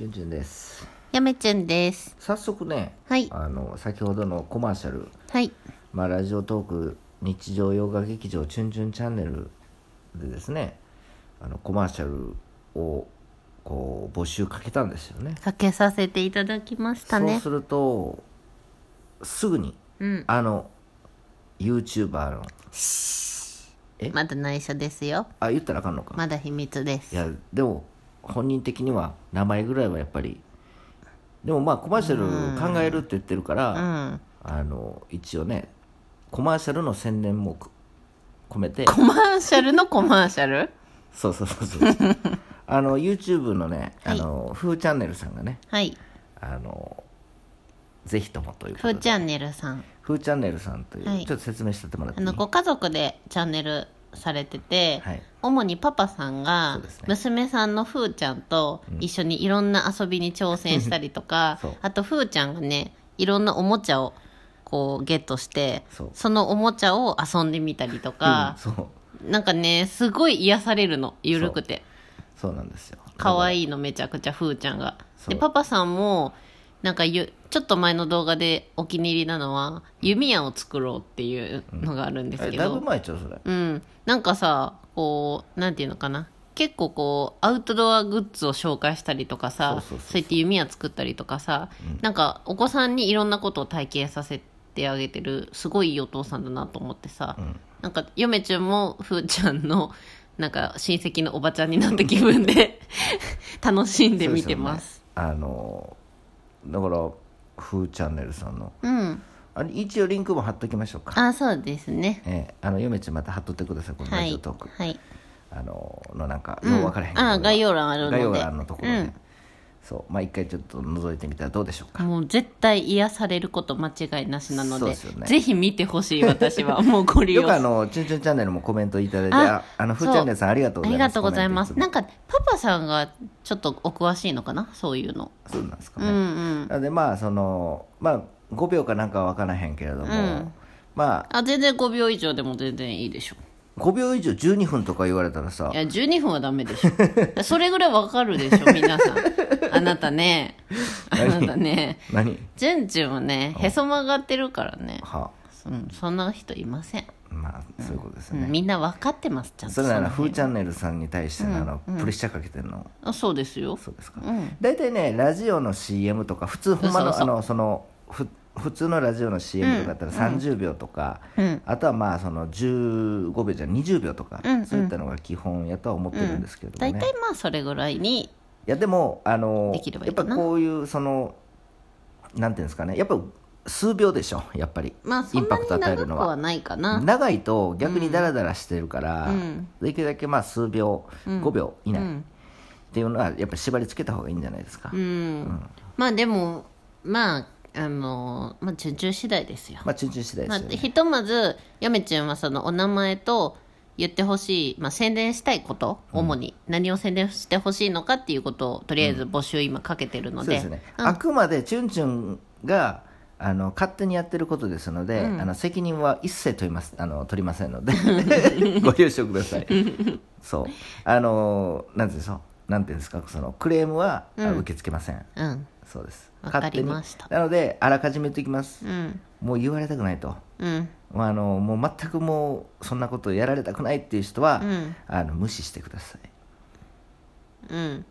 じゅんじゅんですやめちゅんです。早速ね、はいあの先ほどのコマーシャル、はい。まあ、ラジオトーク日常洋画劇場チュンチュンチャンネルでですねあのコマーシャルをこう募集かけたんですよねかけさせていただきましたねそうす。るとすぐにうん。あの YouTuber のえ？まだ内緒ですよ。あ言ったらあかんのか、まだ秘密です。いやでも本人的には名前ぐらいはやっぱりでもまあコマーシャル考えるって言ってるから、うん。あの一応ねコマーシャルの宣伝もく込めて。コマーシャルのコマーシャル？そうそうそうそう あの YouTube のね、はい。あのフーチャンネルさんがねはい。あのぜひともということで。ふーチャンネルさん。フーチャンネルさんという、はい。ちょっと説明してもらっていい？あの、ご家族でチャンネルされてて、はい。主にパパさんが娘さんのふーちゃんと一緒にいろんな遊びに挑戦したりとか そう。あとふーちゃんがねいろんなおもちゃをこうゲットしてそう。のおもちゃを遊んでみたりとかうん、なんかねすごい癒されるのゆるくて。そう。なんですよ。可愛いいのめちゃくちゃふーちゃんが。でパパさんもなんかゆちょっと前の動画でお気に入りなのは弓矢を作ろうっていうのがあるんですけど、だいぶ前ちゃうそれ。うん。なんかさ、こう、なんていうのかな。結構こう、アウトドアグッズを紹介したりとかさ、そうそうそうそう。そうやって弓矢作ったりとかさ、なんかお子さんにいろんなことを体験させてあげてる、すごいいいお父さんだなと思ってさ、なんか、嫁ちゃんもふーちゃんの、なんか親戚のおばちゃんになった気分で、楽しんで見てます。すよね。あのだからフーチャンネルさんの。うん。あれ一応リンクも貼っときましょうか。あ、そうですね。ええ。あの嫁ちゃんまた貼っとってくださいこのはい。ラジオトーク、。はい。あののなんかうんよう分からへんけど、あ概要欄あるので。概要欄のところで、うんそうまあ一回ちょっと覗いてみたらどうでしょうか。もう絶対癒されること間違いなしなのででね。ぜひ見てほしい私は。もうご利用。よくあのチュンチュンチャンネルもコメントいただいてあああのフそうーチャンネルさんありがとうございます。ありがとうございます。なんかパパさんがちょっとお詳しいのかな？そういうの。そうなんですかね、うんうん。なのでまあそのまあ5秒かなんかは分からへんけれども、ん。まああ全然5秒以上でも全然いいでしょ5秒以上12分とか言われたらさ。いや12分はダメでしょ。それぐらいわかるでしょ皆さん。あなたね。あなたね。何？ジュンジュンはねへそ曲がってるからね、は。うん、そんな人いません、まあそういうことですよね、うん、みんな分かってますちゃんと。それならの辺。フーチャンネルさんに対してのあの、プレッシャーかけてるの？あそうですよ。そうですか、うん。大体ねラジオの CM とか普通ほんまのあのそのふ普通のラジオの CM とかだったら30秒とか、うん。あとはまあその15秒じゃ20秒とか、うんうん。そういったのが基本やとは思ってるんですけれどもね、大体まあそれぐらいにいやでもあのできればいやっぱこういうそのなんていうんですかね。やっぱ数秒でしょやっぱり、インパクト与えるのは。長いと逆にダラダラしてるから、うん。できるだけまあ数秒、5秒以内っうん。ていうのはやっぱり縛り付けた方がいいんじゃないですか、うん、まあでもまああのまあチュンチュン次第ですよ、まあチュンチュン次第でまあ、すよね、ひとまずやめちゃんはそのお名前と言ってほしい、まあ、宣伝したいこと、主に。何を宣伝してほしいのかっていうことをとりあえず募集今かけてるので,、そうですね、うん。あくまでチュンチュンがあの勝手にやってることですので、あの責任は一切取りますあの取りませんのでご了承くださいそうあのなん。ていうんですかなんていうんですかそのクレームは、あ受け付けません。うん。そうです。わかりました。勝手に。なのであらかじめ言っておきます、うん。もう言われたくないと。うん。まああのもう全くもうそんなことやられたくないっていう人は、うん。あの無視してください。うん。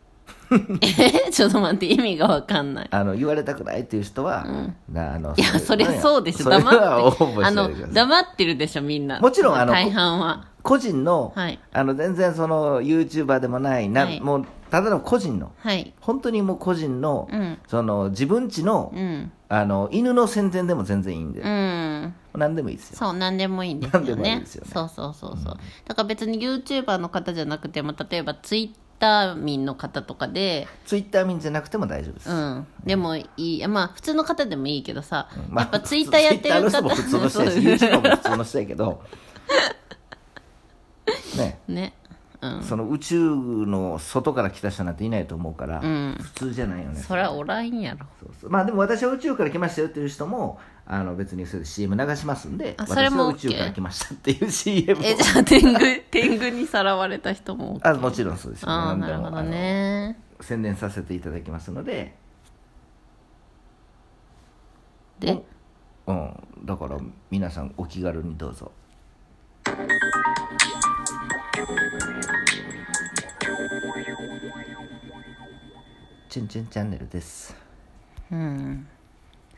え ちょっと待って意味がわかんない。あの言われたくないっていう人は、なあのいやそりゃそうでしょ。黙って。あの黙ってるでしょみんな。もちろんあの大半は個人の,、はい。あの全然その YouTuber でもないな、はい。もうただの個人のはい。本当にもう個人の,、うん。その自分家の,、うん。あの犬の宣伝でも全然いいんで、うん。何でもいいですよ。そう何でもいいんですよ何でもいいねですよね。そうそうそうそう、だから別に YouTuber の方じゃなくても例えば Twitter 民の方とかでツイッター民じゃなくても大丈夫です、うん。でもいい。まあ普通の方でもいいけどさ、まあやっぱ Twitter やってる方人も普通の人やしそう YouTuber も普通の人やけどね。ね。うん。その宇宙の外から来た人なんていないと思うから、うん。普通じゃないよね。そりゃおらんやろ。そうそう。まあでも私は宇宙から来ましたよっていう人もあの別にそれで CM 流しますんであそれも私は宇宙 OK から来ましたっていう CM を。えじゃあ天狗 天狗にさらわれた人もあもちろんそうですよああなるほどね。宣伝させていただきますので。で？うん。だから皆さんお気軽にどうぞチュンチュンチャンネルです。うん。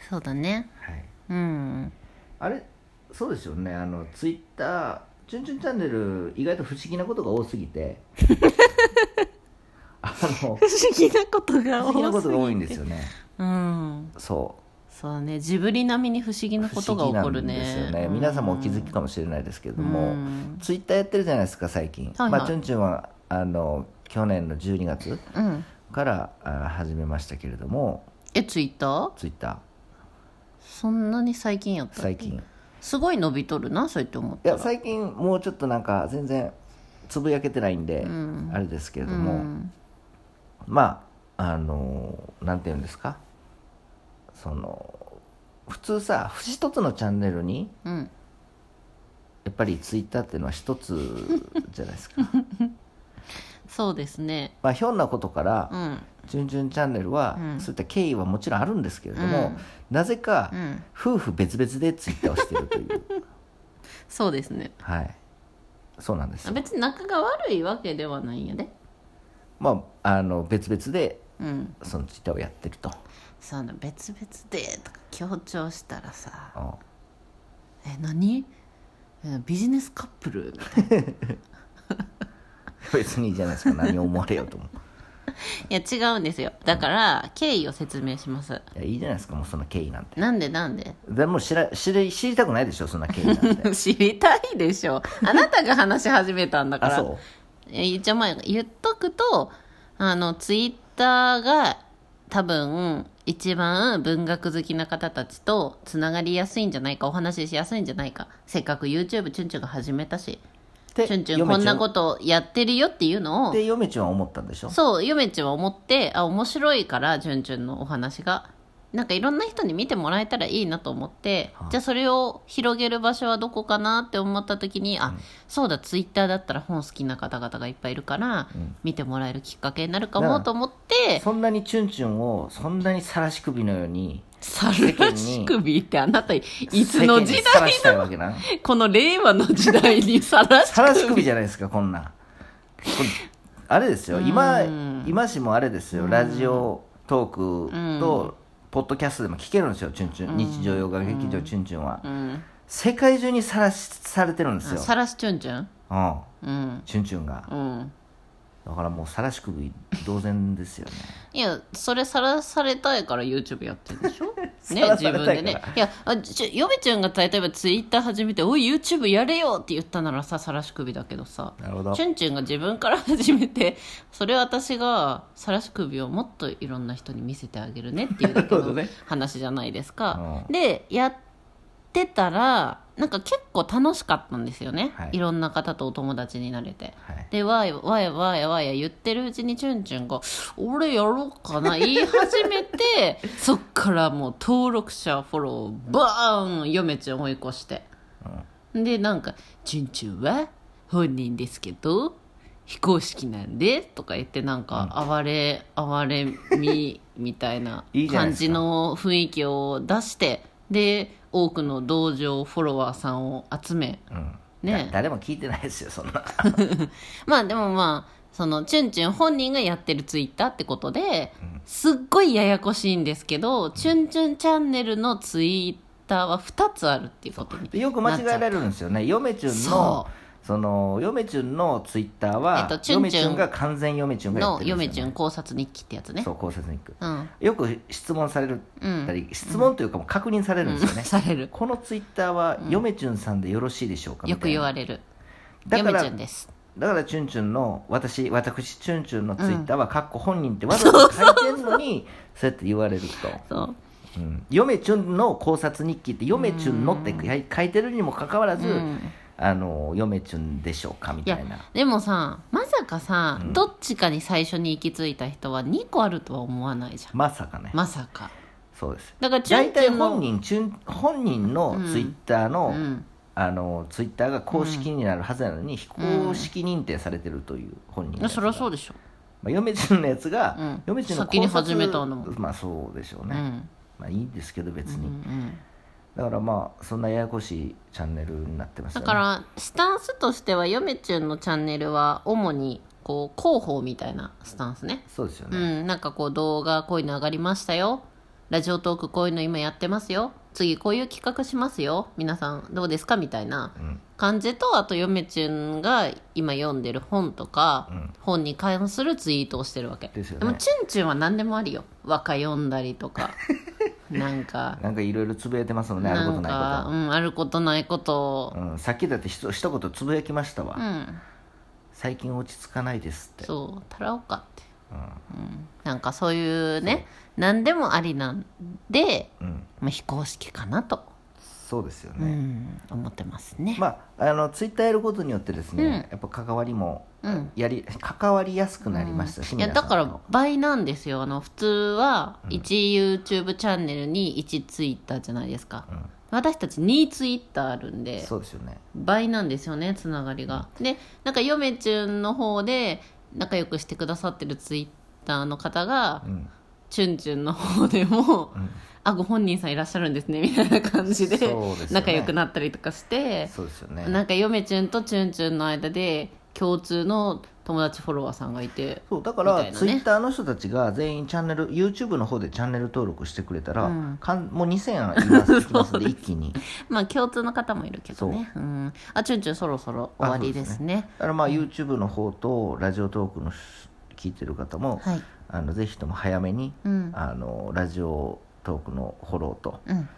そうだね。はい。うん。あれそうですよね。あのツイッターチュンチュンチャンネル意外と不思議なことが多すぎて。あの不思議なことが不思議な多すぎことが多いんですよね。うん。そうそうだねジブリ並みに不思議なことが起こるねですよね、皆さんもお気づきかもしれないですけれども、うん。ツイッターやってるじゃないですか最近、はいはい。まあチュンチュンはあの去年の12月うん。からあ始めましたけれども。えツイッター？ツイッタそんなに最近やっーた最近。いすごい伸びとるなそうやって思ったら。や最近もうちょっとなんか全然つぶやけてないんで、ん。あれですけれどうも、ん。まああのなんて言うんですか？その普通さ一つのチャンネルにうん。やっぱりツイッターっていうのは一つ じゃないですか。そうですね。まあひょんなことから、うん。チュンチャンネルは、うん。そういった経緯はもちろんあるんですけれども、うん。なぜか、うん。夫婦別々でツイッターをしてるという。そうですね。はい。そうなんですよ。別に仲が悪いわけではないんやでまああの別々でうん。そのツイッターをやってると、そうな別々でとか強調したらさうんえ何？えビジネスカップルみたいな。い別にいいじゃないですか。何を思われようとも。や違うんですよ。だから経緯を説明します。いやいいじゃないですかもうその経緯なんて。なんでなんで？でも知ら知り知りたくないでしょそんな経緯なんて。知りたいでしょ。あなたが話し始めたんだから。あそう。えじゃあまあ言っとくとあのツイッターが多分一番文学好きな方たちとつながりやすいんじゃないかお話ししやすいんじゃないか。せっかく YouTube チュンチュンが始めたしでチュンチュンこんなことやってるよっていうのをで嫁ちゃんは思ったんでしょ？そうゆめちは思ってあ面白いからチュンチュンのお話がなんかいろんな人に見てもらえたらいいなと思って、はあじゃあそれを広げる場所はどこかなって思った時に、あそうだツイッターだったら本好きな方々がいっぱいいるから、うん。見てもらえるきっかけになるかもと思ってそんなにチュンチュンをそんなに晒し首のようにさらにし首ってあなたいつの時代世間に晒したいわけな。この令和の時代にさらし晒し首首じゃないですかこんな。あれですよ。今うん。今しもあれですよ。ラジオトークとポッドキャストでも聞けるんですよチュンチュン。日常洋画劇場チュンチュンは。うん。世界中にさらしされてるんですよ。さらしチュンチュン？うん。うん。チュンチュンが。うんだからもう晒し首同然ですよね。いや、それさらされたいから YouTube やってるんでしょ？ね、自分でね。いや、あちょ、ヨベちゃんが例えば Twitter 始めて、おい、YouTube やれよって言ったならさ、さらし首だけどさ、なるほど。チュンチュンが自分から始めて、それを私がさらし首をもっといろんな人に見せてあげるねっていうだけの話じゃないですか。うん。で、やってたら、なんか結構楽しかったんですよね。はいいろんな方とお友達になれて。はいで、わいわいわいわい言ってるうちにチュンチュンが、俺やろうかな、言い始めて、そっからもう登録者、フォロー、バーン嫁ちゃん追い越して。で、なんか、チュンチュンは本人ですけど、非公式なんで、とか言ってなんか、哀れ、哀れみ、みたいな い感じの雰囲気を出して、で、多くの同情フォロワーさんを集め、うん。ね。だ誰も聞いてないですよそんな。まあでもまあ、その、チュンチュン本人がやってるツイッターってことで、すっごいややこしいんですけど、チュンチュンチャンネルのツイッターは2つあるっていうことにでよく間違えられるんですよね。嫁チュンそのその嫁チュンのツイッターは、えっとチュンチュン嫁チュンが完全嫁チュンがやっのてるんですよ、ね、嫁チュン考察日記ってやつねそう。考察日記うん。よく質問されるうんたり、質問というかもう確認されるんですよね、される。このツイッターは嫁チュンさんでよろしいでしょうかよく言われれる。だから嫁チュンです。だからチュンチュンの私私チュンチュンのツイッターは、かっこ本人ってわざわざ書いてんのにそうやって言われると、そう。うん、嫁チュンの考察日記って嫁チュンのって書いてるにもかかわらず、うんあの嫁ちゅんでしょうか？みたいな。でもさまさかさ、うん。どっちかに最初に行き着いた人は2個あるとは思わないじゃん。まさかね、まさか。そうです。だから大体本人チュン本人のツイッターの、うん。あのツイッターが公式になるはずなのに、非公式認定されてるという本人のやつそりゃそうで、でしょ。まあ、嫁ちゅんのやつが、うん。嫁ちゅんの先に始めたの。もまあそうでしょうね、うん。まあいいですけど別に、うんうんだからまあそんなややこしいチャンネルになってますよね。だからスタンスとしてはヨメチュンのチャンネルは主にこう広報みたいなスタンスね。そうですようね、ん。なんかこう動画こういうの上がりましたよ。ラジオトークこういうの今やってますよ。次こういう企画しますよ。皆さんどうですかみたいなうん感じとあとヨメチュンが今読んでる本とか、うん。本に関するツイートをしてるわけ。ですよね。もチュンチュンは何でもありよ。和歌読んだりとか なんか。なんかいろいろつぶやいてますもんねあることないかこうん、あることないこと。と、うん、さっきだってひと一言つぶやきましたわ、うん。最近落ち着かないですって。そうたらおかって、うん。うん、なんかそういうね何でもありなんで、うん、まあ、非公式かなと、そうですようね、ん、思ってますね、まああのツイッターやることによってですね、うん。やっぱ関わりもうん。やり 関わりやすくなりましたし、いやだから倍なんですよ。あの普通は1 YouTube チャンネルに1ツイッターじゃないですか、うん。私たち2ツイッターあるんでそうですよね。倍なんですよねつながりが、でなんか嫁ちゅんの方で仲良くしてくださってるツイッターの方が、うんチュンチュンの方でも、うん。あご本人さんいらっしゃるんですねみたいな感じでね。仲良くなったりとかして、そうですよね。なんか嫁ちゅんとチュンチュンの間で共通の友達フォロワーさんがいてそうだから、ね。ツイッターの人たちが全員チャンネル YouTube の方でチャンネル登録してくれたら、うん。かんもう2000いますいきますんで一気に。まあ共通の方もいるけどね。う。ん。あチュンチュンそろそろ終わりですね。だからまあ YouTube の方とラジオトークの聞いてる方も、はいあのぜひとも早めに、うん。あのラジオトークのフォローと、うん。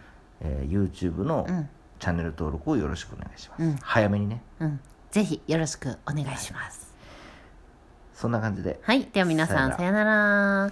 えー YouTube のうん。チャンネル登録をよろしくお願いします、うん。早めにね。うん。ぜひよろしくお願いします。そんな感じで。はい。では皆さんさよなら